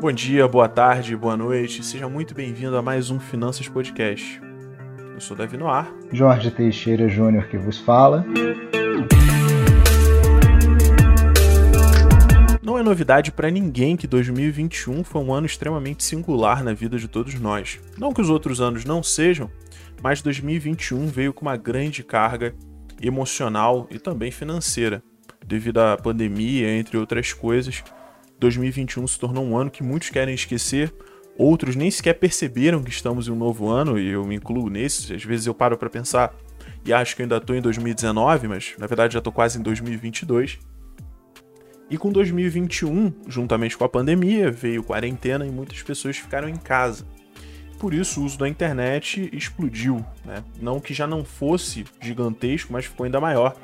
Bom dia, boa tarde, boa noite. Seja muito bem-vindo a mais um Finanças Podcast. Eu sou Davi Noir. Jorge Teixeira Júnior que vos fala. Não é novidade para ninguém que 2021 foi um ano extremamente singular na vida de todos nós. Não que os outros anos não sejam, mas 2021 veio com uma grande carga emocional e também financeira. Devido à pandemia, entre outras coisas, 2021 se tornou um ano que muitos querem esquecer, outros nem sequer perceberam que estamos em um novo ano, e eu me incluo nesses. Às vezes eu paro para pensar e acho que ainda estou em 2019, mas na verdade já estou quase em 2022. E com 2021, juntamente com a pandemia, veio quarentena e muitas pessoas ficaram em casa. Por isso o uso da internet explodiu, né? Não que já não fosse gigantesco, mas ficou ainda maior.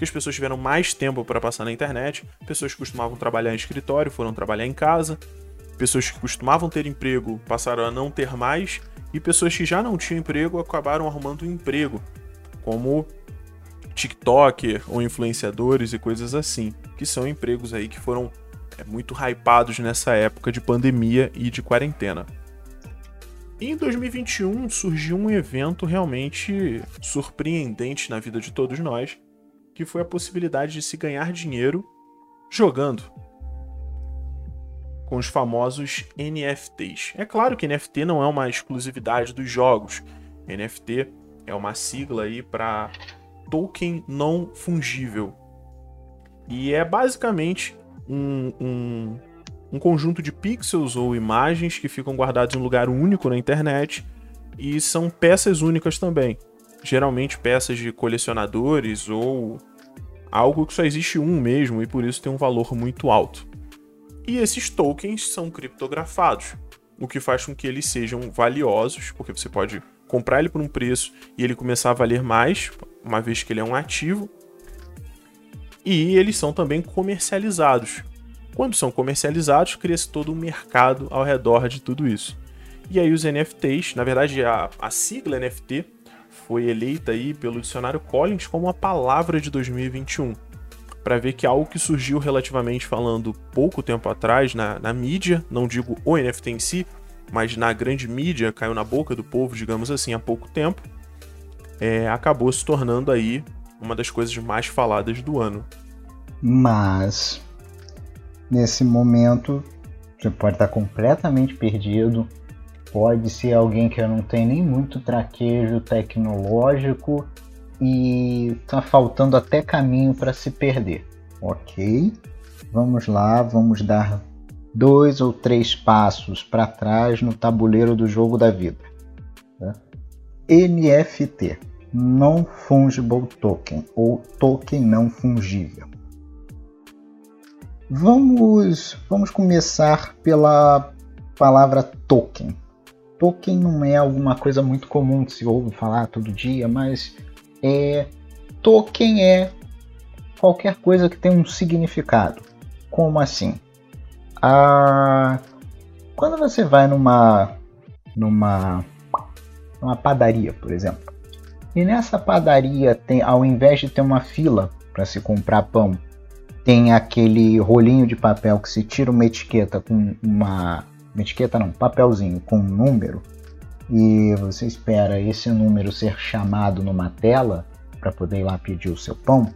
Porque as pessoas tiveram mais tempo para passar na internet, pessoas que costumavam trabalhar em escritório foram trabalhar em casa, pessoas que costumavam ter emprego passaram a não ter mais, e pessoas que já não tinham emprego acabaram arrumando um emprego, como TikToker ou influenciadores e coisas assim, que são empregos aí que foram é, muito hypados nessa época de pandemia e de quarentena. E em 2021 surgiu um evento realmente surpreendente na vida de todos nós, que foi a possibilidade de se ganhar dinheiro jogando com os famosos NFTs. É claro que NFT não é uma exclusividade dos jogos. NFT é uma sigla aí para token não fungível. E é basicamente um, um, um conjunto de pixels ou imagens que ficam guardados em um lugar único na internet e são peças únicas também. Geralmente peças de colecionadores ou algo que só existe um mesmo e por isso tem um valor muito alto. E esses tokens são criptografados, o que faz com que eles sejam valiosos, porque você pode comprar ele por um preço e ele começar a valer mais, uma vez que ele é um ativo. E eles são também comercializados. Quando são comercializados, cria-se todo um mercado ao redor de tudo isso. E aí os NFTs, na verdade a, a sigla NFT foi eleita aí pelo dicionário Collins como a palavra de 2021. Para ver que algo que surgiu relativamente falando pouco tempo atrás na, na mídia, não digo o NFT em si, mas na grande mídia, caiu na boca do povo, digamos assim, há pouco tempo, é, acabou se tornando aí uma das coisas mais faladas do ano. Mas, nesse momento, você pode estar completamente perdido, pode ser alguém que não tem nem muito traquejo tecnológico e tá faltando até caminho para se perder. Ok, vamos lá, vamos dar dois ou três passos para trás no tabuleiro do jogo da vida. Tá? NFT, Non Fungible Token, ou token não fungível. Vamos, vamos começar pela palavra token. Token não é alguma coisa muito comum que se ouve falar todo dia, mas é, token é qualquer coisa que tem um significado. Como assim? Ah, quando você vai numa, numa, numa padaria, por exemplo, e nessa padaria tem, ao invés de ter uma fila para se comprar pão, tem aquele rolinho de papel que se tira uma etiqueta com uma, uma etiqueta não, um papelzinho com um número e você espera esse número ser chamado numa tela para poder ir lá pedir o seu pão,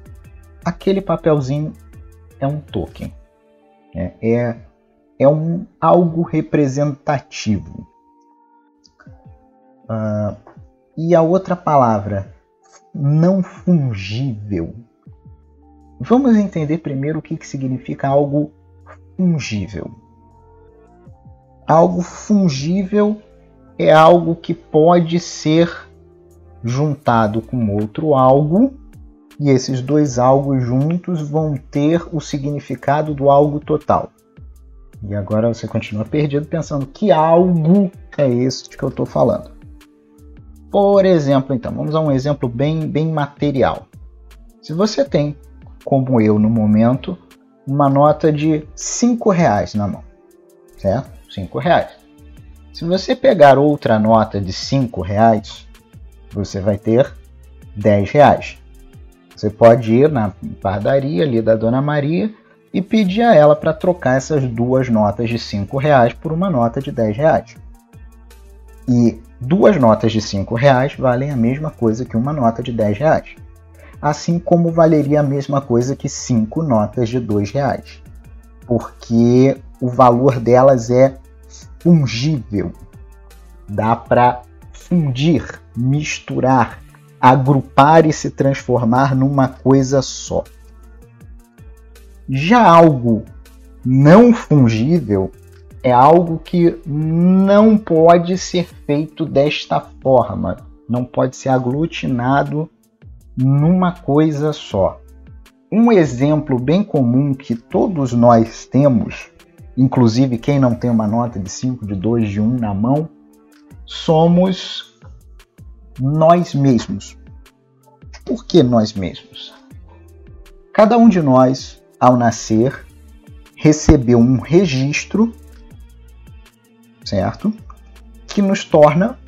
aquele papelzinho é um token. É, é é um algo representativo. Uh, e a outra palavra, não fungível. Vamos entender primeiro o que, que significa algo fungível. Algo fungível é algo que pode ser juntado com outro algo, e esses dois algo juntos vão ter o significado do algo total. E agora você continua perdido pensando que algo é esse que eu estou falando. Por exemplo, então, vamos a um exemplo bem, bem material. Se você tem, como eu no momento, uma nota de 5 reais na mão, certo? 5 reais. Se você pegar outra nota de 5 reais, você vai ter 10 reais. Você pode ir na padaria ali da Dona Maria e pedi a ela para trocar essas duas notas de 5 reais por uma nota de 10 reais. E duas notas de 5 reais valem a mesma coisa que uma nota de 10 reais. Assim como valeria a mesma coisa que cinco notas de 2 reais. Porque o valor delas é fungível. Dá para fundir, misturar, agrupar e se transformar numa coisa só. Já algo não fungível é algo que não pode ser feito desta forma, não pode ser aglutinado numa coisa só. Um exemplo bem comum que todos nós temos, inclusive quem não tem uma nota de 5, de 2, de 1 um na mão, somos nós mesmos. Por que nós mesmos? Cada um de nós ao nascer, recebeu um registro, certo? Que nos torna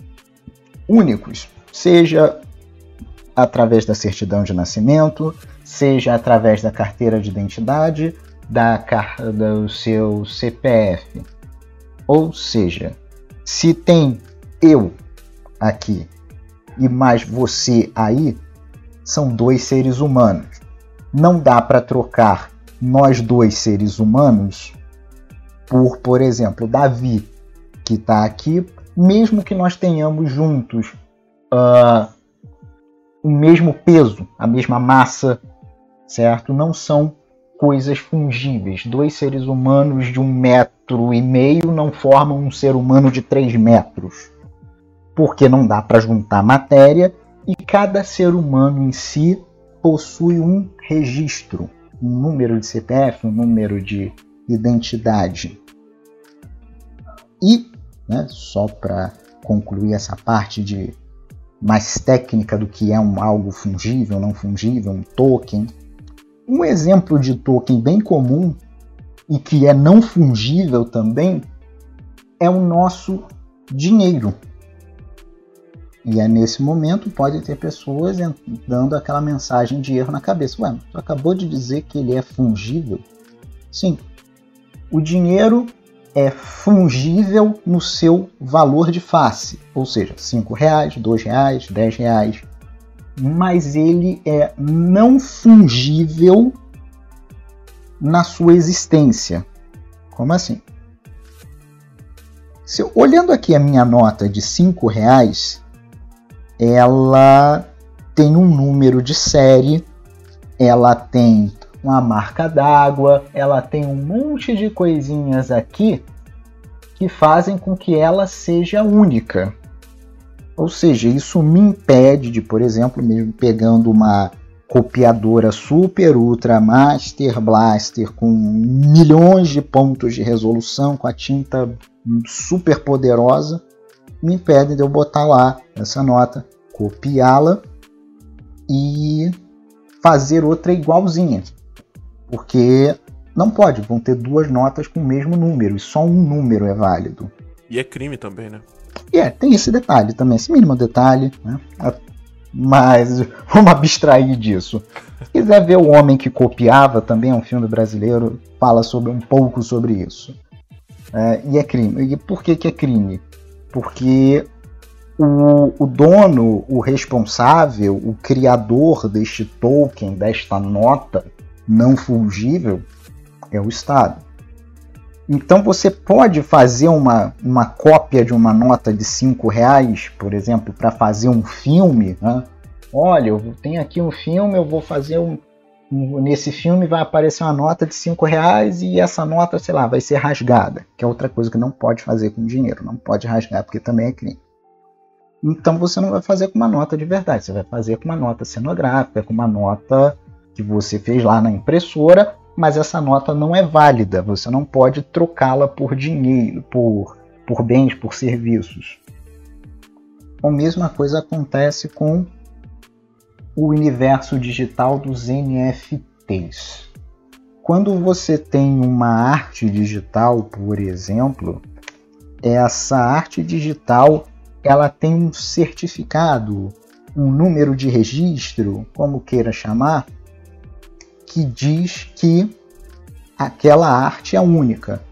únicos, seja através da certidão de nascimento, seja através da carteira de identidade, da do seu CPF. Ou seja, se tem eu aqui e mais você aí, são dois seres humanos. Não dá para trocar nós dois seres humanos por, por exemplo, Davi, que está aqui, mesmo que nós tenhamos juntos uh, o mesmo peso, a mesma massa, certo? Não são coisas fungíveis. Dois seres humanos de um metro e meio não formam um ser humano de três metros, porque não dá para juntar matéria e cada ser humano em si possui um registro, um número de CPF, um número de identidade. E, né, só para concluir essa parte de mais técnica do que é um algo fungível, não fungível, um token. Um exemplo de token bem comum e que é não fungível também é o nosso dinheiro. E é nesse momento pode ter pessoas dando aquela mensagem de erro na cabeça. Ué, tu acabou de dizer que ele é fungível? Sim. O dinheiro é fungível no seu valor de face, ou seja, cinco reais, dois reais, dez reais. Mas ele é não fungível na sua existência. Como assim? Se, olhando aqui a minha nota de cinco reais, ela tem um número de série, ela tem uma marca d'água, ela tem um monte de coisinhas aqui que fazem com que ela seja única. Ou seja, isso me impede de, por exemplo, mesmo pegando uma copiadora super ultra master blaster com milhões de pontos de resolução com a tinta super poderosa me impede de eu botar lá essa nota, copiá-la e fazer outra igualzinha. Porque não pode, vão ter duas notas com o mesmo número, e só um número é válido. E é crime também, né? E é, tem esse detalhe também, esse mínimo detalhe, né? Mas vamos abstrair disso. Se quiser ver O Homem que Copiava, também é um filme brasileiro, fala sobre um pouco sobre isso. É, e é crime. E por que, que é crime? porque o, o, dono, o responsável, o criador deste token, desta nota não fungível, é o Estado. Então você pode fazer uma, uma cópia de uma nota de 5 reais, por exemplo, para fazer um filme. Né? Olha, eu tenho aqui um filme, eu vou fazer um, nesse filme vai aparecer uma nota de 5 reais e essa nota, sei lá, vai ser rasgada, que é outra coisa que não pode fazer com dinheiro, não pode rasgar porque também é crime. Então você não vai fazer com uma nota de verdade, você vai fazer com uma nota cenográfica, com uma nota que você fez lá na impressora, mas essa nota não é válida, você não pode trocá-la por dinheiro, por, por bens, por serviços. A mesma coisa acontece com o universo digital dos NFTs. Quando você tem uma arte digital, por exemplo, essa arte digital ela tem um certificado, um número de registro, como queira chamar, que diz que aquela arte é única.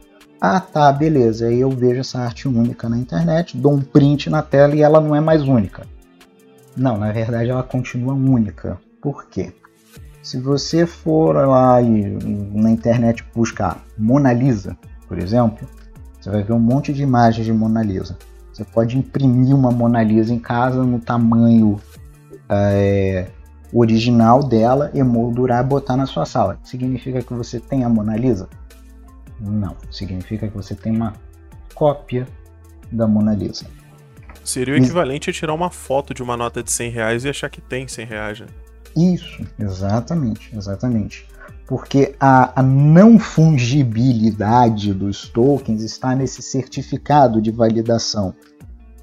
Ah, tá, beleza. Aí eu vejo essa arte única na internet, dou um print na tela e ela não é mais única. Não, na verdade ela continua única. Por quê? Se você for lá e na internet buscar Mona Lisa, por exemplo, você vai ver um monte de imagens de Mona Lisa. Você pode imprimir uma Mona Lisa em casa no tamanho é, original dela, emoldurar e botar na sua sala. Significa que você tem a Mona Lisa? Não. Significa que você tem uma cópia da Mona Lisa. Seria o equivalente a tirar uma foto de uma nota de 100 reais e achar que tem 100 reais. Né? Isso, exatamente, exatamente. Porque a, a, não fungibilidade dos tokens está nesse certificado de validação.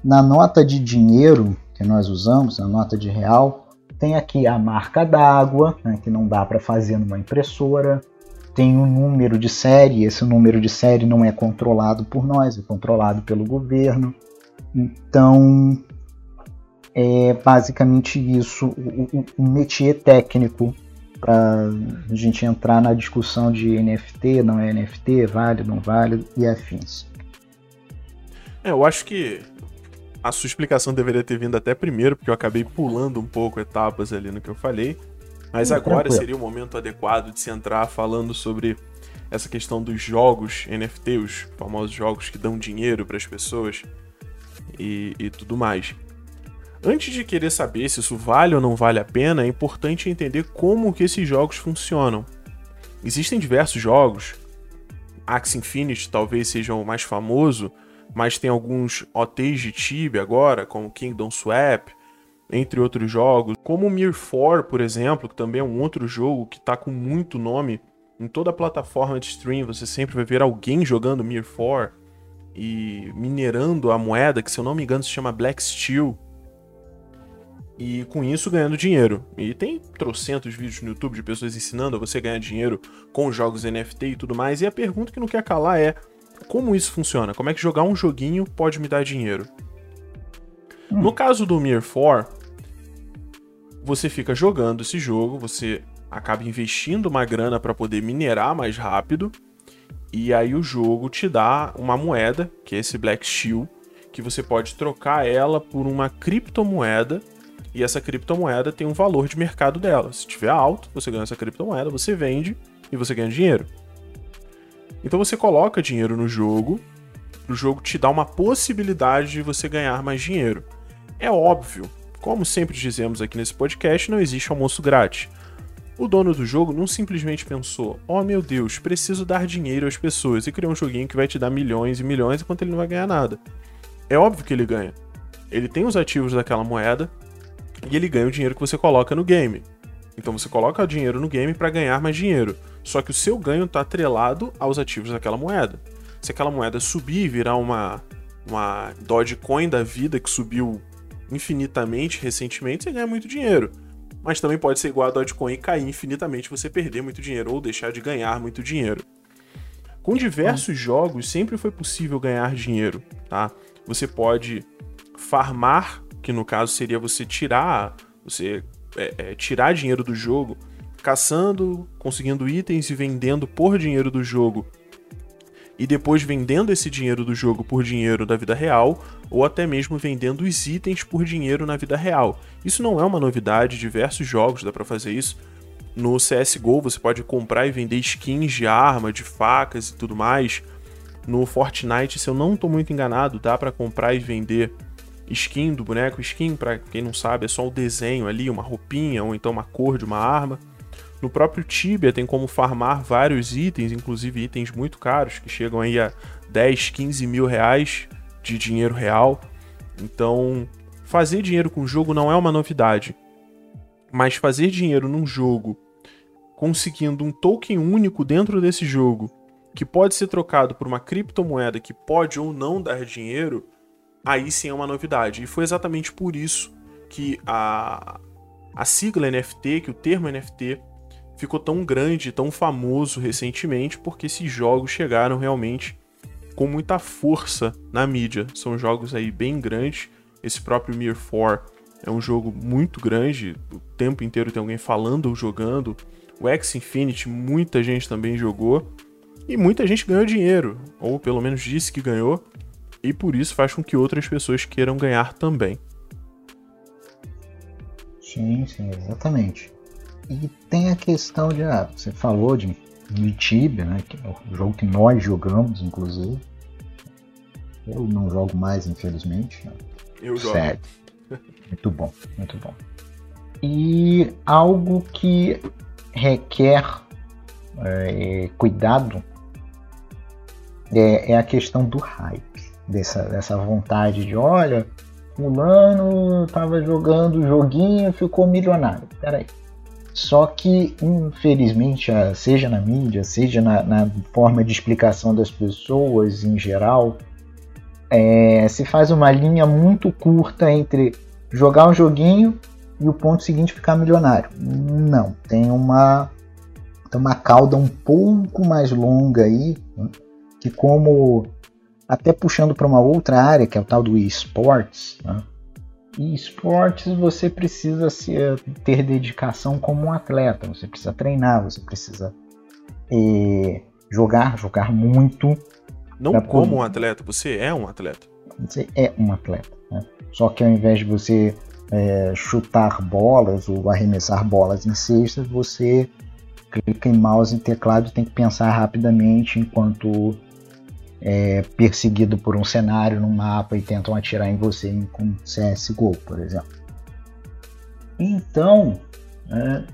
Na nota de dinheiro que nós usamos, na nota de real, tem aqui a marca d'água, né, que não dá para fazer numa impressora. Tem o um número de série, esse número de série não é controlado por nós, é controlado pelo governo. Então, é basicamente isso, o, o métier técnico para a gente entrar na discussão de NFT, não é NFT, vale, não vale e afins. É, eu acho que a sua explicação deveria ter vindo até primeiro, porque eu acabei pulando um pouco etapas ali no que eu falei. Mas hum, agora tranquilo. seria o momento adequado de se entrar falando sobre essa questão dos jogos NFT, os famosos jogos que dão dinheiro para as pessoas e, e tudo mais. Antes de querer saber se isso vale ou não vale a pena, é importante entender como que esses jogos funcionam. Existem diversos jogos, Axie Infinity talvez seja o mais famoso, mas tem alguns OTs de Tibia agora, como Kingdom Swap, entre outros jogos, como Mir 4, por exemplo, que também é um outro jogo que está com muito nome em toda a plataforma de stream, você sempre vai ver alguém jogando Mir 4 e minerando a moeda, que se eu não me engano se chama Black Steel, e com isso ganhando dinheiro. E tem trocentos vídeos no YouTube de pessoas ensinando a você ganhar dinheiro com jogos NFT e tudo mais, e a pergunta que não quer calar é: como isso funciona? Como é que jogar um joguinho pode me dar dinheiro? Hum. No caso do Mir 4, você fica jogando esse jogo, você acaba investindo uma grana para poder minerar mais rápido, e aí o jogo te dá uma moeda, que é esse Black Steel, que você pode trocar ela por uma criptomoeda, e essa criptomoeda tem um valor de mercado dela. Se tiver alto, você ganha essa criptomoeda, você vende e você ganha dinheiro. Então você coloca dinheiro no jogo, o jogo te dá uma possibilidade de você ganhar mais dinheiro. É óbvio, como sempre dizemos aqui nesse podcast, não existe almoço grátis. O dono do jogo não simplesmente pensou: oh meu Deus, preciso dar dinheiro às pessoas e criou um joguinho que vai te dar milhões e milhões enquanto ele não vai ganhar nada. É óbvio que ele ganha. Ele tem os ativos daquela moeda e ele ganha o dinheiro que você coloca no game. Então você coloca o dinheiro no game para ganhar mais dinheiro. Só que o seu ganho está atrelado aos ativos daquela moeda. Se aquela moeda subir e virar uma, uma Dogecoin da vida que subiu infinitamente recentemente, você ganha muito dinheiro. Mas também pode ser igual a Dogecoin e cair infinitamente, você perder muito dinheiro ou deixar de ganhar muito dinheiro. Com diversos jogos sempre foi possível ganhar dinheiro, tá? Você pode farmar, que no caso seria você tirar, você é, é, tirar dinheiro do jogo caçando, conseguindo itens e vendendo por dinheiro do jogo. E depois vendendo esse dinheiro do jogo por dinheiro da vida real, ou até mesmo vendendo os itens por dinheiro na vida real. Isso não é uma novidade, diversos jogos dá para fazer isso. No CSGO você pode comprar e vender skins de arma, de facas e tudo mais. No Fortnite, se eu não estou muito enganado, dá para comprar e vender skin do boneco. Skin, para quem não sabe, é só o desenho ali, uma roupinha ou então uma cor de uma arma. No próprio Tibia tem como farmar vários itens, inclusive itens muito caros, que chegam aí a 10, 15 mil reais de dinheiro real. Então, fazer dinheiro com o jogo não é uma novidade. Mas fazer dinheiro num jogo conseguindo um token único dentro desse jogo, que pode ser trocado por uma criptomoeda que pode ou não dar dinheiro, aí sim é uma novidade. E foi exatamente por isso que a, a sigla NFT, que o termo NFT, ficou tão grande, tão famoso recentemente, porque esses jogos chegaram realmente com muita força na mídia. São jogos aí bem grandes. Esse próprio Mir 4 é um jogo muito grande, o tempo inteiro tem alguém falando ou jogando. O X Infinity, muita gente também jogou. E muita gente ganhou dinheiro, ou pelo menos disse que ganhou, e por isso faz com que outras pessoas queiram ganhar também. Sim, sim, exatamente. E tem a questão de, ah, você falou de, de Tibia, né, que é o jogo que nós jogamos, inclusive. Eu não jogo mais, infelizmente. Eu jogo. Sério. Muito bom, muito bom. E algo que requer é, cuidado é, é, a questão do hype, dessa, dessa vontade de, olha, fulano estava jogando o joguinho ficou milionário. Peraí. Só que, infelizmente, seja na mídia, seja na, na forma de explicação das pessoas em geral, é, se faz uma linha muito curta entre jogar um joguinho e o ponto seguinte ficar milionário. Não, tem uma, tem uma cauda um pouco mais longa aí, né, que como até puxando para uma outra área, que é o tal do esportes, né? E esportes você precisa se, ter dedicação como um atleta, você precisa treinar, você precisa eh, jogar, jogar muito. Não como um atleta, você é um atleta. Você é um atleta. Né? Só que ao invés de você é, chutar bolas ou arremessar bolas em cestas, você clica em mouse e teclado e tem que pensar rapidamente enquanto é perseguido por um cenário no mapa e tentam atirar em você com CSGO, por exemplo. Então, é,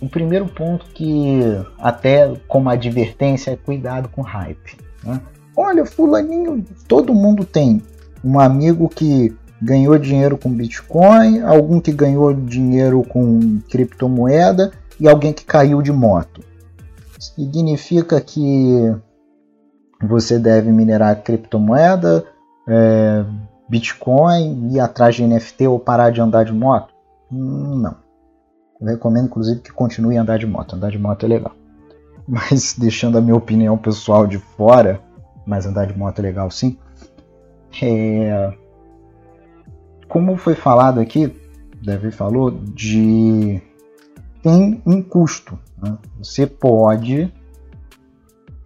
o primeiro ponto que até como advertência é cuidado com hype. Né? Olha, fulaninho, todo mundo tem um amigo que ganhou dinheiro com Bitcoin, algum que ganhou dinheiro com criptomoeda e alguém que caiu de moto. Significa que você deve minerar criptomoeda, é, Bitcoin, ir atrás de NFT ou parar de andar de moto? Não. Eu recomendo, inclusive, que continue a andar de moto. Andar de moto é legal. Mas deixando a minha opinião pessoal de fora, mas andar de moto é legal sim. É, como foi falado aqui, Davi falou, de tem um custo. Né? Você pode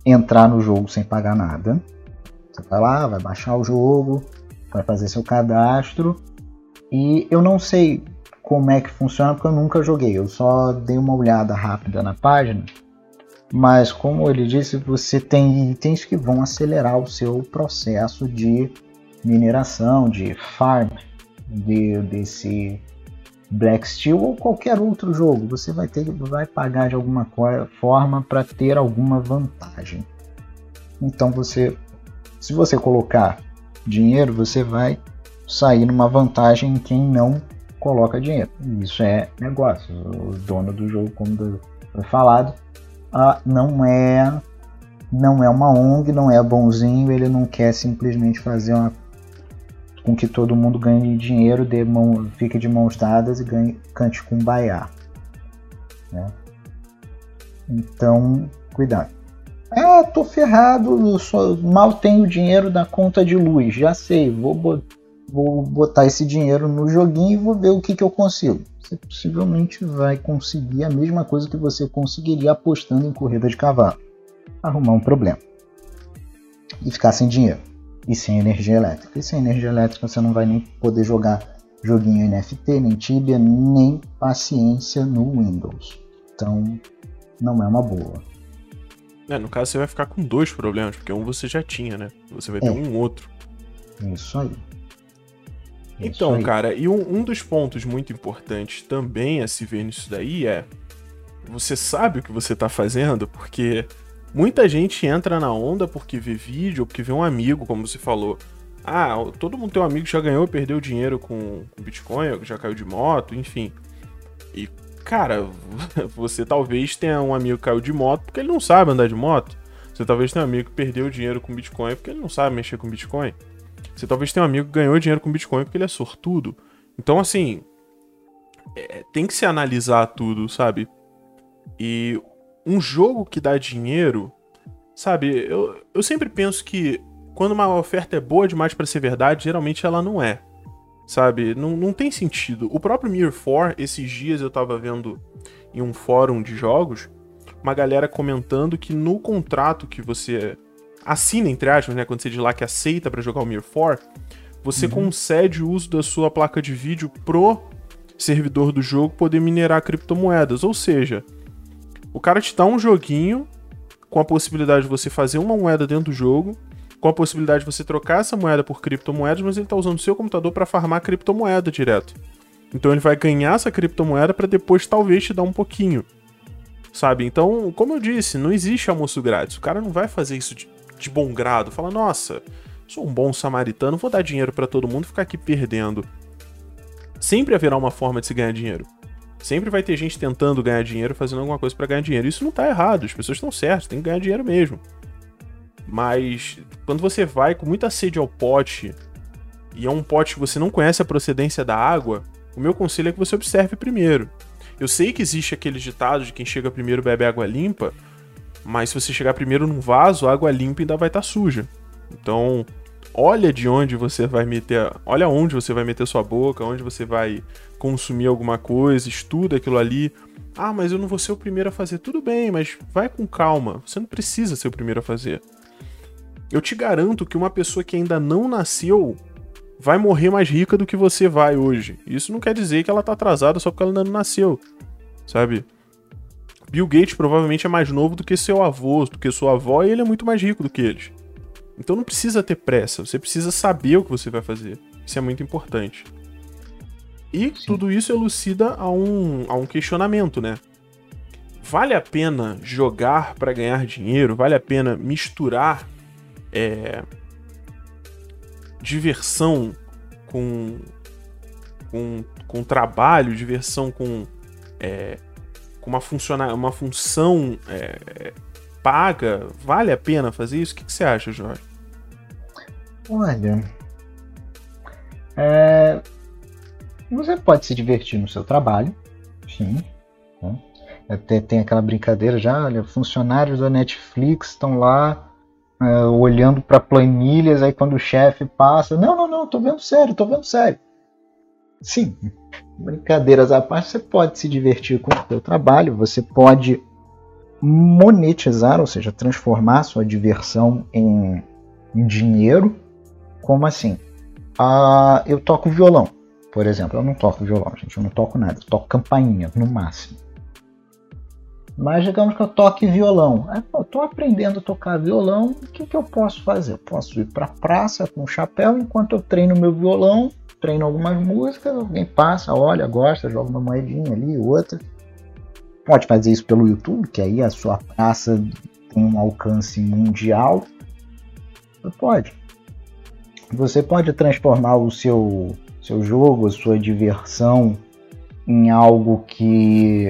entrar no jogo sem pagar nada. Você vai lá, vai baixar o jogo, vai fazer seu cadastro. E eu não sei como é que funciona porque eu nunca joguei. Eu só dei uma olhada rápida na página. Mas como ele disse, você tem itens que vão acelerar o seu processo de mineração, de farm de, desse Black Steel ou qualquer outro jogo, você vai ter vai pagar de alguma forma para ter alguma vantagem. Então você, se você colocar dinheiro, você vai sair numa vantagem em quem não coloca dinheiro. Isso é negócio. O dono do jogo, como foi falado, ah, não é não é uma ONG, não é bonzinho, ele não quer simplesmente fazer uma com que todo mundo ganhe dinheiro, de mão, fique de mãos dadas e ganhe, cante com baiá. Né? Então, cuidado. Ah, tô ferrado, só, mal tenho dinheiro da conta de luz, já sei, vou, vou botar esse dinheiro no joguinho e vou ver o que, que eu consigo. Você possivelmente vai conseguir a mesma coisa que você conseguiria apostando em corrida de cavalo. Arrumar um problema. E ficar sem dinheiro e sem energia elétrica. E sem energia elétrica você não vai nem poder jogar joguinho NFT, nem Tibia, nem paciência no Windows. Então não é uma boa. É, no caso você vai ficar com dois problemas, porque um você já tinha, né? Você vai ter é. um outro. Isso aí. Então, Isso aí. cara, e um, um dos pontos muito importantes também a se ver nisso daí é você sabe o que você tá fazendo, porque Muita gente entra na onda porque vê vídeo, porque vê um amigo, como você falou. Ah, todo mundo tem um amigo que já ganhou, perdeu dinheiro com, com Bitcoin, já caiu de moto, enfim. E, cara, você talvez tenha um amigo que caiu de moto porque ele não sabe andar de moto. Você talvez tenha um amigo que perdeu dinheiro com Bitcoin porque ele não sabe mexer com Bitcoin. Você talvez tenha um amigo que ganhou dinheiro com Bitcoin porque ele é sortudo. Então, assim, é, tem que se analisar tudo, sabe? E um jogo que dá dinheiro, sabe? Eu, eu sempre penso que quando uma oferta é boa demais para ser verdade, geralmente ela não é. Sabe? Não, não tem sentido. O próprio Mirror 4, esses dias eu tava vendo em um fórum de jogos, uma galera comentando que no contrato que você assina, entre aspas, né, quando você diz lá que aceita para jogar o Mir 4, você uhum. concede o uso da sua placa de vídeo pro servidor do jogo poder minerar criptomoedas. Ou seja, o cara te dá um joguinho com a possibilidade de você fazer uma moeda dentro do jogo, com a possibilidade de você trocar essa moeda por criptomoedas, mas ele está usando o seu computador para farmar criptomoeda direto. Então ele vai ganhar essa criptomoeda para depois talvez te dar um pouquinho. Sabe? Então, como eu disse, não existe almoço grátis. O cara não vai fazer isso de, de bom grado. Fala, nossa, sou um bom samaritano, vou dar dinheiro para todo mundo ficar aqui perdendo. Sempre haverá uma forma de se ganhar dinheiro. Sempre vai ter gente tentando ganhar dinheiro, fazendo alguma coisa para ganhar dinheiro. Isso não tá errado, as pessoas estão certas, tem que ganhar dinheiro mesmo. Mas quando você vai com muita sede ao pote e é um pote que você não conhece a procedência da água, o meu conselho é que você observe primeiro. Eu sei que existe aquele ditado de quem chega primeiro bebe água limpa, mas se você chegar primeiro num vaso, a água limpa ainda vai estar tá suja. Então, olha de onde você vai meter, olha onde você vai meter sua boca, onde você vai consumir alguma coisa, estuda aquilo ali. Ah, mas eu não vou ser o primeiro a fazer. Tudo bem, mas vai com calma. Você não precisa ser o primeiro a fazer. Eu te garanto que uma pessoa que ainda não nasceu vai morrer mais rica do que você vai hoje. Isso não quer dizer que ela tá atrasada só porque ela ainda não nasceu, sabe? Bill Gates provavelmente é mais novo do que seu avô, do que sua avó, e ele é muito mais rico do que eles. Então não precisa ter pressa, você precisa saber o que você vai fazer. Isso é muito importante. E Sim. tudo isso elucida a um, a um questionamento, né? Vale a pena jogar para ganhar dinheiro? Vale a pena misturar é, diversão com, com, com trabalho, diversão com, é, com uma, funciona, uma função é, paga? Vale a pena fazer isso? O que, que você acha, Jorge? Olha, é, você pode se divertir no seu trabalho, sim. Né? Até tem aquela brincadeira já, olha, funcionários da Netflix estão lá uh, olhando para planilhas, aí quando o chefe passa, não, não, não, tô vendo sério, tô vendo sério. Sim, brincadeiras à parte, você pode se divertir com o seu trabalho, você pode monetizar, ou seja, transformar sua diversão em, em dinheiro. Como assim? Ah, eu toco violão, por exemplo. Eu não toco violão, gente, eu não toco nada, eu toco campainha no máximo. Mas digamos que eu toque violão. eu estou aprendendo a tocar violão, o que, que eu posso fazer? Eu posso ir para a praça com um chapéu enquanto eu treino meu violão, treino algumas músicas, alguém passa, olha, gosta, joga uma moedinha ali, outra. Pode fazer isso pelo YouTube, que aí a sua praça tem um alcance mundial. Pode. Você pode transformar o seu, seu jogo, a sua diversão em algo que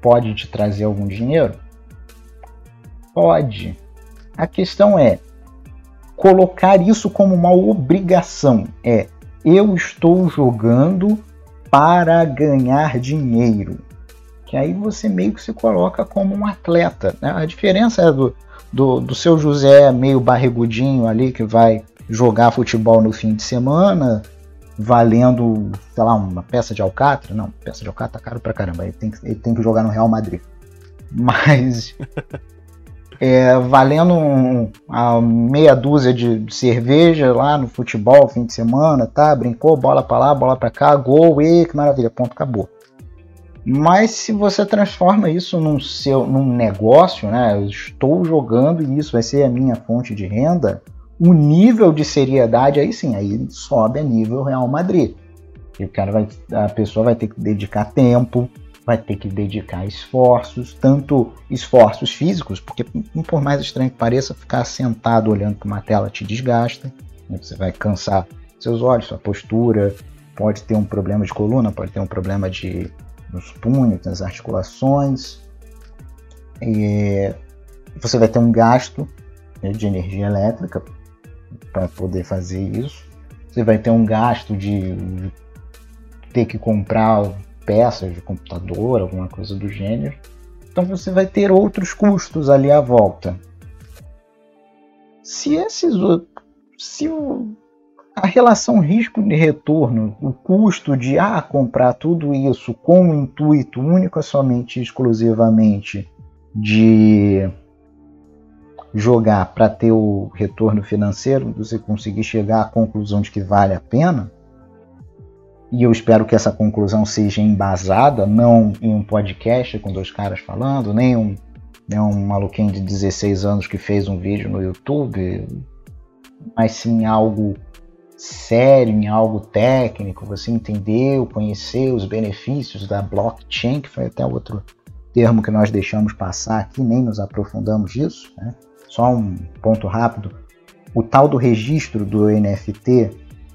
pode te trazer algum dinheiro? Pode. A questão é colocar isso como uma obrigação. É, eu estou jogando para ganhar dinheiro. Que aí você meio que se coloca como um atleta. Né? A diferença é do, do, do seu José meio barrigudinho ali que vai jogar futebol no fim de semana, valendo, sei lá, uma peça de alcatra. Não, peça de alcatra tá caro pra caramba. Ele tem, que, ele tem que jogar no Real Madrid. Mas. É, valendo um, a meia dúzia de cerveja lá no futebol, fim de semana, tá? Brincou, bola para lá, bola para cá, gol, e que maravilha, ponto, acabou. Mas se você transforma isso num, seu, num negócio, né? Eu estou jogando e isso vai ser a minha fonte de renda, o nível de seriedade aí sim, aí sobe a nível Real Madrid. E o cara vai, a pessoa vai ter que dedicar tempo, vai ter que dedicar esforços, tanto esforços físicos, porque por mais estranho que pareça, ficar sentado olhando para uma tela te desgasta, né? você vai cansar seus olhos, sua postura, pode ter um problema de coluna, pode ter um problema de nos punhos, nas articulações, e você vai ter um gasto né, de energia elétrica para poder fazer isso. Você vai ter um gasto de ter que comprar peças de computador, alguma coisa do gênero. Então você vai ter outros custos ali à volta. Se esses se a relação risco de retorno, o custo de ah, comprar tudo isso com o intuito único, somente exclusivamente de jogar para ter o retorno financeiro, você conseguir chegar à conclusão de que vale a pena, e eu espero que essa conclusão seja embasada, não em um podcast com dois caras falando, nem um, nem um maluquinho de 16 anos que fez um vídeo no YouTube, mas sim algo sério, em algo técnico, você entendeu, conhecer os benefícios da blockchain, que foi até outro termo que nós deixamos passar aqui, nem nos aprofundamos nisso. Né? Só um ponto rápido: o tal do registro do NFT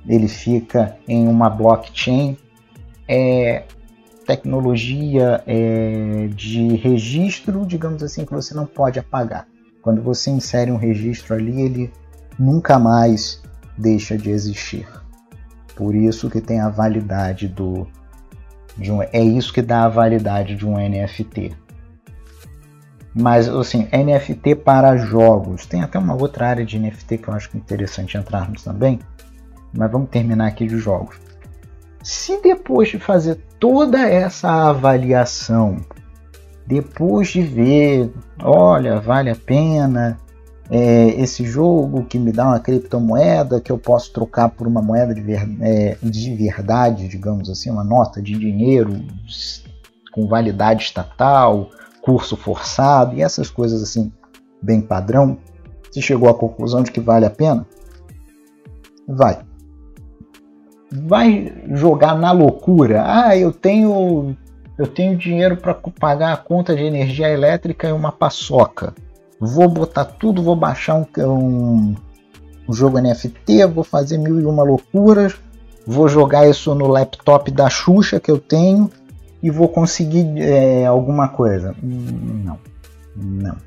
ele fica em uma blockchain, é tecnologia é, de registro, digamos assim, que você não pode apagar. Quando você insere um registro ali, ele nunca mais deixa de existir. Por isso que tem a validade do de um, é isso que dá a validade de um NFT. Mas assim, NFT para jogos. Tem até uma outra área de NFT que eu acho interessante entrarmos também. Mas vamos terminar aqui de jogos. Se depois de fazer toda essa avaliação, depois de ver, olha, vale a pena, é, esse jogo que me dá uma criptomoeda que eu posso trocar por uma moeda de, ver, é, de verdade, digamos assim, uma nota de dinheiro com validade estatal, curso forçado e essas coisas assim, bem padrão. Se chegou à conclusão de que vale a pena, vai. Vai jogar na loucura. Ah, eu tenho eu tenho dinheiro para pagar a conta de energia elétrica e uma paçoca vou botar tudo, vou baixar um, um, um jogo NFT, vou fazer mil e uma loucuras, vou jogar isso no laptop da Xuxa que eu tenho e vou conseguir é, alguma coisa. Não, não.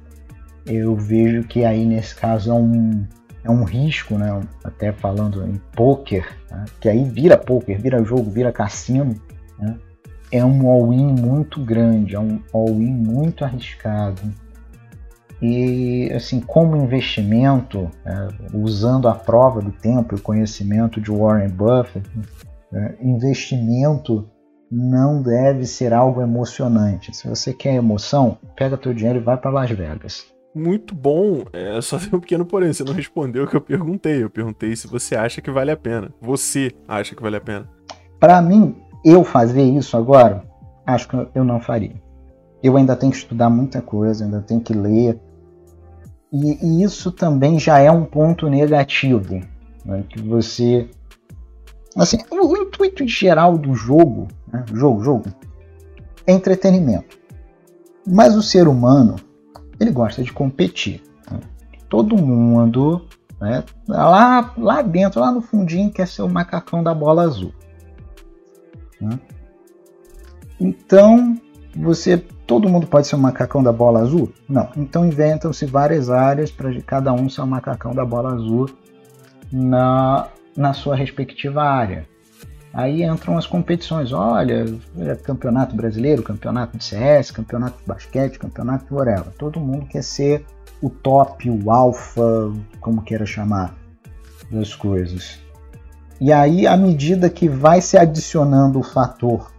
Eu vejo que aí nesse caso é um, é um risco, né? Até falando em poker, né? que aí vira poker, vira jogo, vira cassino. Né? É um all-in muito grande, é um all-in muito arriscado. E, assim, como investimento, é, usando a prova do tempo e o conhecimento de Warren Buffett, é, investimento não deve ser algo emocionante. Se você quer emoção, pega teu dinheiro e vai para Las Vegas. Muito bom. É só tem um pequeno porém. Você não respondeu o que eu perguntei. Eu perguntei se você acha que vale a pena. Você acha que vale a pena? Para mim, eu fazer isso agora, acho que eu não faria. Eu ainda tenho que estudar muita coisa, ainda tenho que ler, e, e isso também já é um ponto negativo, né? que você assim, o, o, intuito geral do jogo, né? jogo, jogo, é entretenimento. Mas o ser humano, ele gosta de competir. Né? Todo mundo, né? lá, lá dentro, lá no fundinho, quer ser o macacão da bola azul. Né? Então, você todo mundo pode ser um macacão da bola azul? Não. Então inventam-se várias áreas para cada um ser um macacão da bola azul na, na sua respectiva área. Aí entram as competições. Olha, é campeonato brasileiro, campeonato de CS, campeonato de basquete, campeonato de whatever. Todo mundo quer ser o top, o alfa, como queira chamar, das coisas. E aí, à medida que vai se adicionando o fator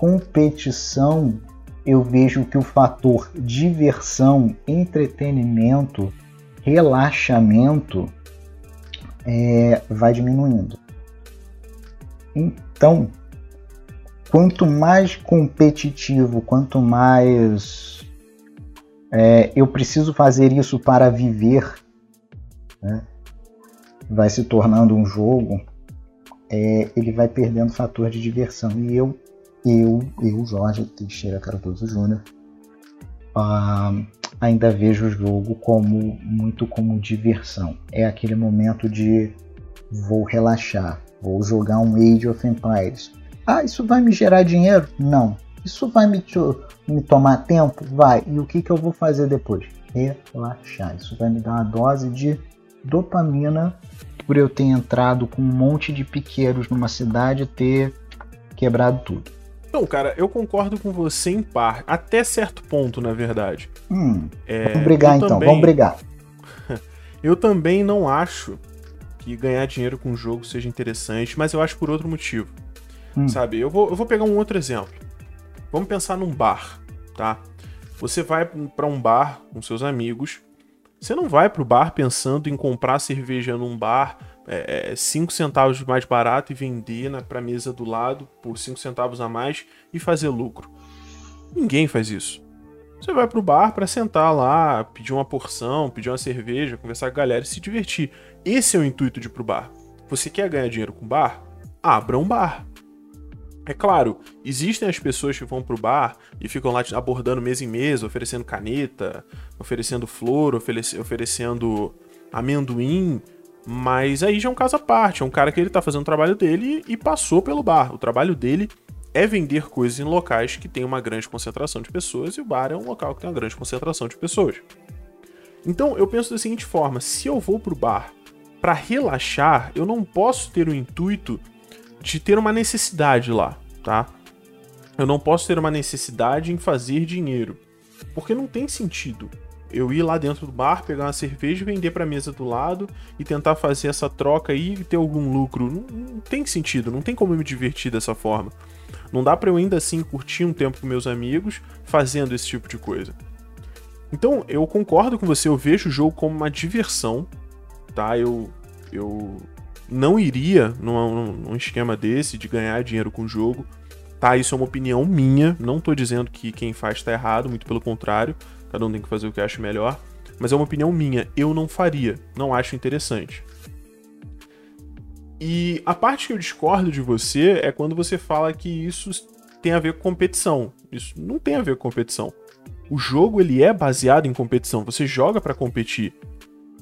competição eu vejo que o fator diversão, entretenimento, relaxamento é, vai diminuindo. Então, quanto mais competitivo, quanto mais é, eu preciso fazer isso para viver, né, vai se tornando um jogo, é, ele vai perdendo fator de diversão. E eu eu, eu Jorge Teixeira Cardoso Júnior, uh, ainda vejo o jogo como muito como diversão. É aquele momento de vou relaxar, vou jogar um Age of Empires. Ah, isso vai me gerar dinheiro? Não. Isso vai me, me tomar tempo? Vai. E o que, que eu vou fazer depois? Relaxar. Isso vai me dar uma dose de dopamina por eu ter entrado com um monte de piqueiros numa cidade e ter quebrado tudo. Não, cara, eu concordo com você em par, até certo ponto, na verdade. Hum, é, vamos brigar então, também, vamos brigar. eu também não acho que ganhar dinheiro com o jogo seja interessante, mas eu acho por outro motivo. Hum. Sabe? Eu vou, eu vou pegar um outro exemplo. Vamos pensar num bar, tá? Você vai para um bar com seus amigos. Você não vai pro bar pensando em comprar cerveja num bar 5 é, é centavos mais barato e vender na, pra mesa do lado por 5 centavos a mais e fazer lucro. Ninguém faz isso. Você vai pro bar para sentar lá, pedir uma porção, pedir uma cerveja, conversar com a galera e se divertir. Esse é o intuito de ir pro bar. Você quer ganhar dinheiro com bar? Abra um bar. É claro, existem as pessoas que vão pro bar e ficam lá abordando mesa em mesa, oferecendo caneta, oferecendo flor, oferecendo amendoim, mas aí já é um caso à parte, é um cara que ele tá fazendo o trabalho dele e passou pelo bar. O trabalho dele é vender coisas em locais que tem uma grande concentração de pessoas e o bar é um local que tem uma grande concentração de pessoas. Então eu penso da seguinte forma: se eu vou pro bar para relaxar, eu não posso ter o intuito de ter uma necessidade lá, tá? Eu não posso ter uma necessidade em fazer dinheiro, porque não tem sentido eu ir lá dentro do bar, pegar uma cerveja e vender para a mesa do lado e tentar fazer essa troca aí e ter algum lucro. Não, não, tem sentido, não tem como eu me divertir dessa forma. Não dá para eu ainda assim curtir um tempo com meus amigos fazendo esse tipo de coisa. Então, eu concordo com você, eu vejo o jogo como uma diversão, tá? Eu eu não iria num, num esquema desse de ganhar dinheiro com o jogo. Tá, isso é uma opinião minha, não tô dizendo que quem faz tá errado, muito pelo contrário, cada um tem que fazer o que acha melhor, mas é uma opinião minha, eu não faria, não acho interessante. E a parte que eu discordo de você é quando você fala que isso tem a ver com competição. Isso não tem a ver com competição. O jogo ele é baseado em competição, você joga para competir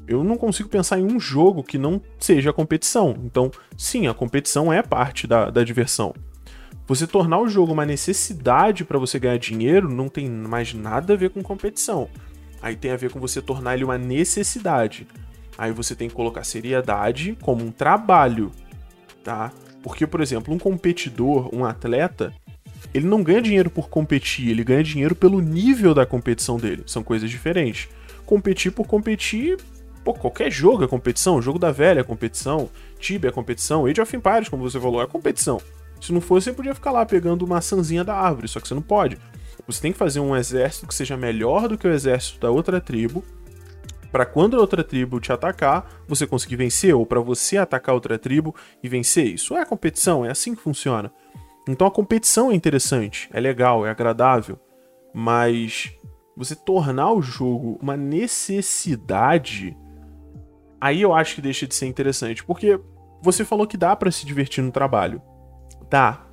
eu não consigo pensar em um jogo que não seja competição. Então, sim, a competição é parte da, da diversão. Você tornar o jogo uma necessidade para você ganhar dinheiro não tem mais nada a ver com competição. Aí tem a ver com você tornar ele uma necessidade. Aí você tem que colocar seriedade como um trabalho, tá? Porque, por exemplo, um competidor, um atleta, ele não ganha dinheiro por competir, ele ganha dinheiro pelo nível da competição dele. São coisas diferentes. Competir por competir Pô, qualquer jogo é competição, jogo da velha é competição, Tibia é competição, Age of Empires, como você falou, é competição. Se não fosse, você podia ficar lá pegando uma sanzinha da árvore, só que você não pode. Você tem que fazer um exército que seja melhor do que o exército da outra tribo, para quando a outra tribo te atacar, você conseguir vencer, ou para você atacar outra tribo e vencer. Isso é competição, é assim que funciona. Então a competição é interessante, é legal, é agradável, mas você tornar o jogo uma necessidade aí eu acho que deixa de ser interessante, porque você falou que dá para se divertir no trabalho. Dá.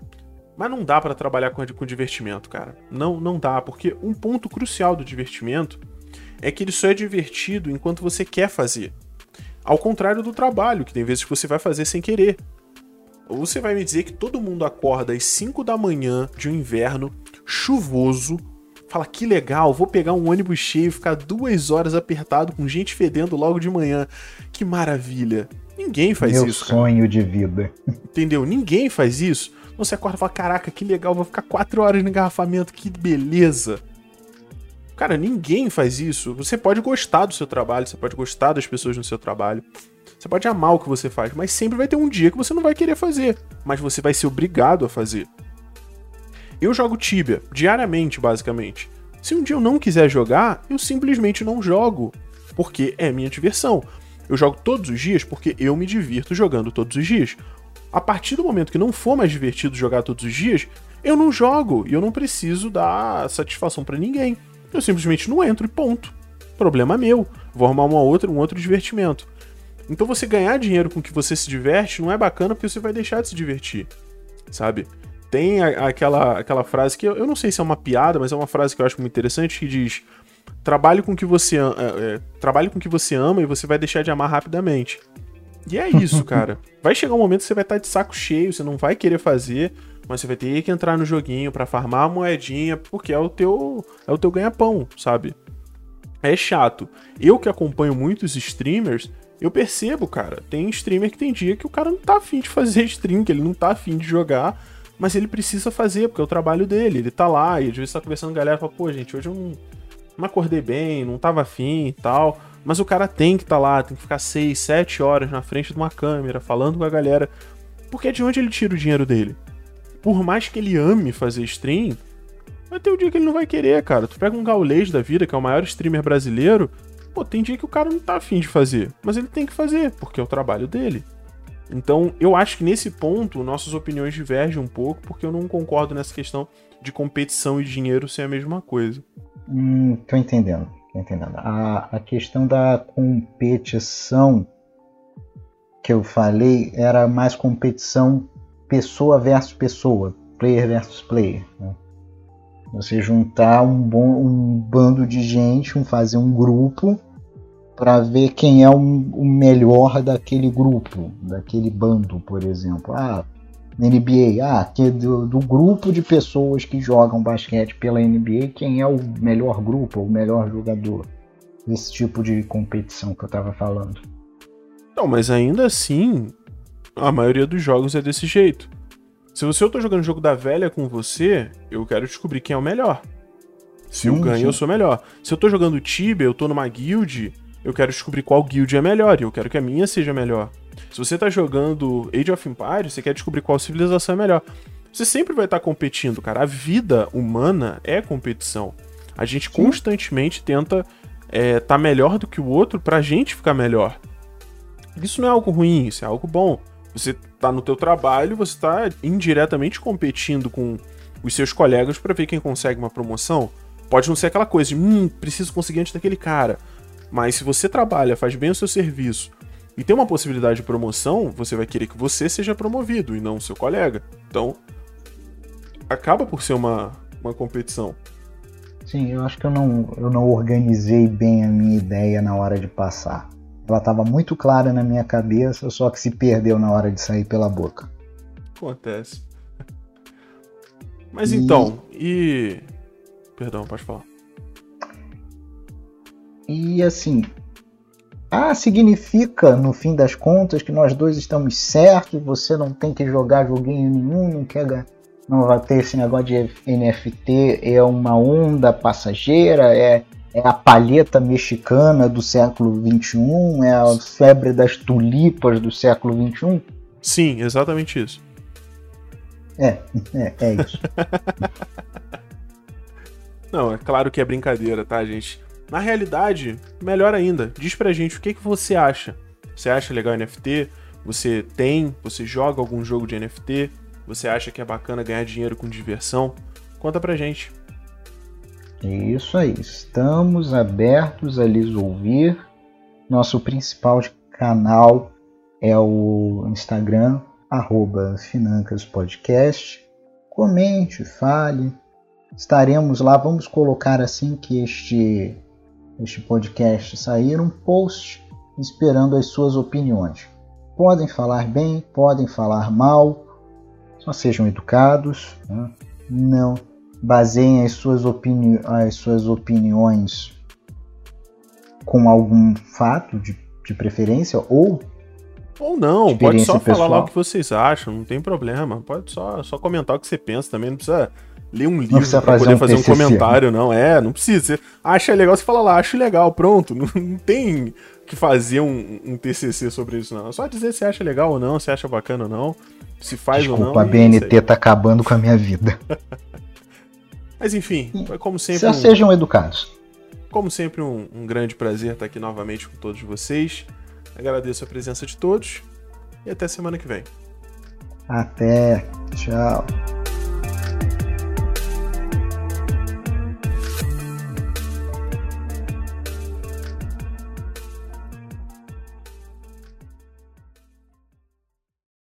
Mas não dá para trabalhar com, com divertimento, cara. Não, não dá, porque um ponto crucial do divertimento é que ele só é divertido enquanto você quer fazer. Ao contrário do trabalho, que tem vezes que você vai fazer sem querer. Ou você vai me dizer que todo mundo acorda às 5 da manhã de um inverno chuvoso, fala que legal, vou pegar um ônibus cheio, ficar duas horas apertado com gente fedendo logo de manhã. Que maravilha. Ninguém faz Meu isso. Meu sonho cara. de vida. Entendeu? Ninguém faz isso. Você acorda e fala: caraca, que legal, vou ficar quatro horas no engarrafamento, que beleza. Cara, ninguém faz isso. Você pode gostar do seu trabalho, você pode gostar das pessoas no seu trabalho. Você pode amar o que você faz, mas sempre vai ter um dia que você não vai querer fazer. Mas você vai ser obrigado a fazer. Eu jogo Tibia diariamente, basicamente. Se um dia eu não quiser jogar, eu simplesmente não jogo, porque é minha diversão. Eu jogo todos os dias porque eu me divirto jogando todos os dias. A partir do momento que não for mais divertido jogar todos os dias, eu não jogo e eu não preciso dar satisfação para ninguém. Eu simplesmente não entro e ponto. Problema meu. Vou arrumar uma outra, um outro divertimento. Então você ganhar dinheiro com que você se diverte não é bacana porque você vai deixar de se divertir, sabe? tem a, aquela, aquela frase que eu, eu, não sei se é uma piada, mas é uma frase que eu acho muito interessante que diz: trabalhe com que você é, é, trabalhe com que você ama e você vai deixar de amar rapidamente. E é isso, cara. Vai chegar um momento que você vai estar de saco cheio, você não vai querer fazer, mas você vai ter que entrar no joguinho para farmar a moedinha, porque é o teu é o teu ganha-pão, sabe? É chato. Eu que acompanho muitos streamers, eu percebo, cara, tem streamer que tem dia que o cara não tá afim de fazer stream, que ele não tá afim de jogar, mas ele precisa fazer, porque é o trabalho dele, ele tá lá, e às vezes tá conversando com a galera e fala, pô, gente, hoje eu não, não acordei bem, não tava afim e tal. Mas o cara tem que estar tá lá, tem que ficar 6, 7 horas na frente de uma câmera, falando com a galera. Porque de onde ele tira o dinheiro dele? Por mais que ele ame fazer stream, vai ter um dia que ele não vai querer, cara. Tu pega um Gaulês da vida, que é o maior streamer brasileiro, pô, tem dia que o cara não tá afim de fazer. Mas ele tem que fazer, porque é o trabalho dele. Então, eu acho que nesse ponto nossas opiniões divergem um pouco, porque eu não concordo nessa questão de competição e dinheiro ser a mesma coisa. Hum, tô entendendo, tô entendendo. A, a questão da competição que eu falei era mais competição pessoa versus pessoa, player versus player. Né? Você juntar um, bom, um bando de gente, um, fazer um grupo para ver quem é o, o, melhor daquele grupo, daquele bando, por exemplo. Ah, NBA, ah, que do, do, grupo de pessoas que jogam basquete pela NBA, quem é o melhor grupo, o melhor jogador? Esse tipo de competição que eu estava falando. Não, mas ainda assim, a maioria dos jogos é desse jeito. Se você eu tô jogando jogo da velha com você, eu quero descobrir quem é o melhor. Se eu ganho, eu sou melhor. Se eu tô jogando Tibia, eu tô numa guild, eu quero descobrir qual guild é melhor, e eu quero que a minha seja melhor. Se você tá jogando Age of Empires, você quer descobrir qual civilização é melhor. Você sempre vai estar tá competindo, cara. A vida humana é competição. A gente Sim. constantemente tenta é, tá melhor do que o outro pra gente ficar melhor. Isso não é algo ruim, isso é algo bom. Você tá no teu trabalho, você tá indiretamente competindo com os seus colegas para ver quem consegue uma promoção. Pode não ser aquela coisa de, hum, preciso conseguir antes daquele cara. Mas se você trabalha, faz bem o seu serviço e tem uma possibilidade de promoção, você vai querer que você seja promovido e não o seu colega. Então, acaba por ser uma, uma competição. Sim, eu acho que eu não, eu não organizei bem a minha ideia na hora de passar. Ela estava muito clara na minha cabeça, só que se perdeu na hora de sair pela boca. Acontece. Mas e... então, e. Perdão, pode falar. E assim, ah, significa, no fim das contas, que nós dois estamos certos, você não tem que jogar joguinho nenhum, não quer não vai ter esse negócio de NFT, é uma onda passageira, é, é a palheta mexicana do século XXI, é a febre das tulipas do século XXI? Sim, exatamente isso. É, é, é isso. não, é claro que é brincadeira, tá, gente? Na realidade, melhor ainda, diz pra gente o que, que você acha. Você acha legal NFT? Você tem? Você joga algum jogo de NFT? Você acha que é bacana ganhar dinheiro com diversão? Conta pra gente. Isso aí, estamos abertos a lhes ouvir. Nosso principal canal é o Instagram, arroba Financas Podcast. Comente, fale. Estaremos lá. Vamos colocar assim que este este podcast sair um post esperando as suas opiniões. Podem falar bem, podem falar mal, só sejam educados, né? não baseiem as suas, opini as suas opiniões com algum fato de, de preferência ou ou não, pode só pessoal. falar lá o que vocês acham, não tem problema. Pode só, só comentar o que você pensa também, não precisa ler um livro pra fazer poder um fazer um comentário, não. É, não precisa. Você acha legal, você fala lá, acho legal, pronto. Não, não tem que fazer um, um, TCC sobre isso, não. É só dizer se acha legal ou não, se acha bacana ou não, se faz Desculpa, ou não. a BNT tá acabando com a minha vida. Mas enfim, foi como sempre. Já um, sejam educados. Como sempre, um, um grande prazer estar aqui novamente com todos vocês. Agradeço a presença de todos e até semana que vem. Até. Tchau.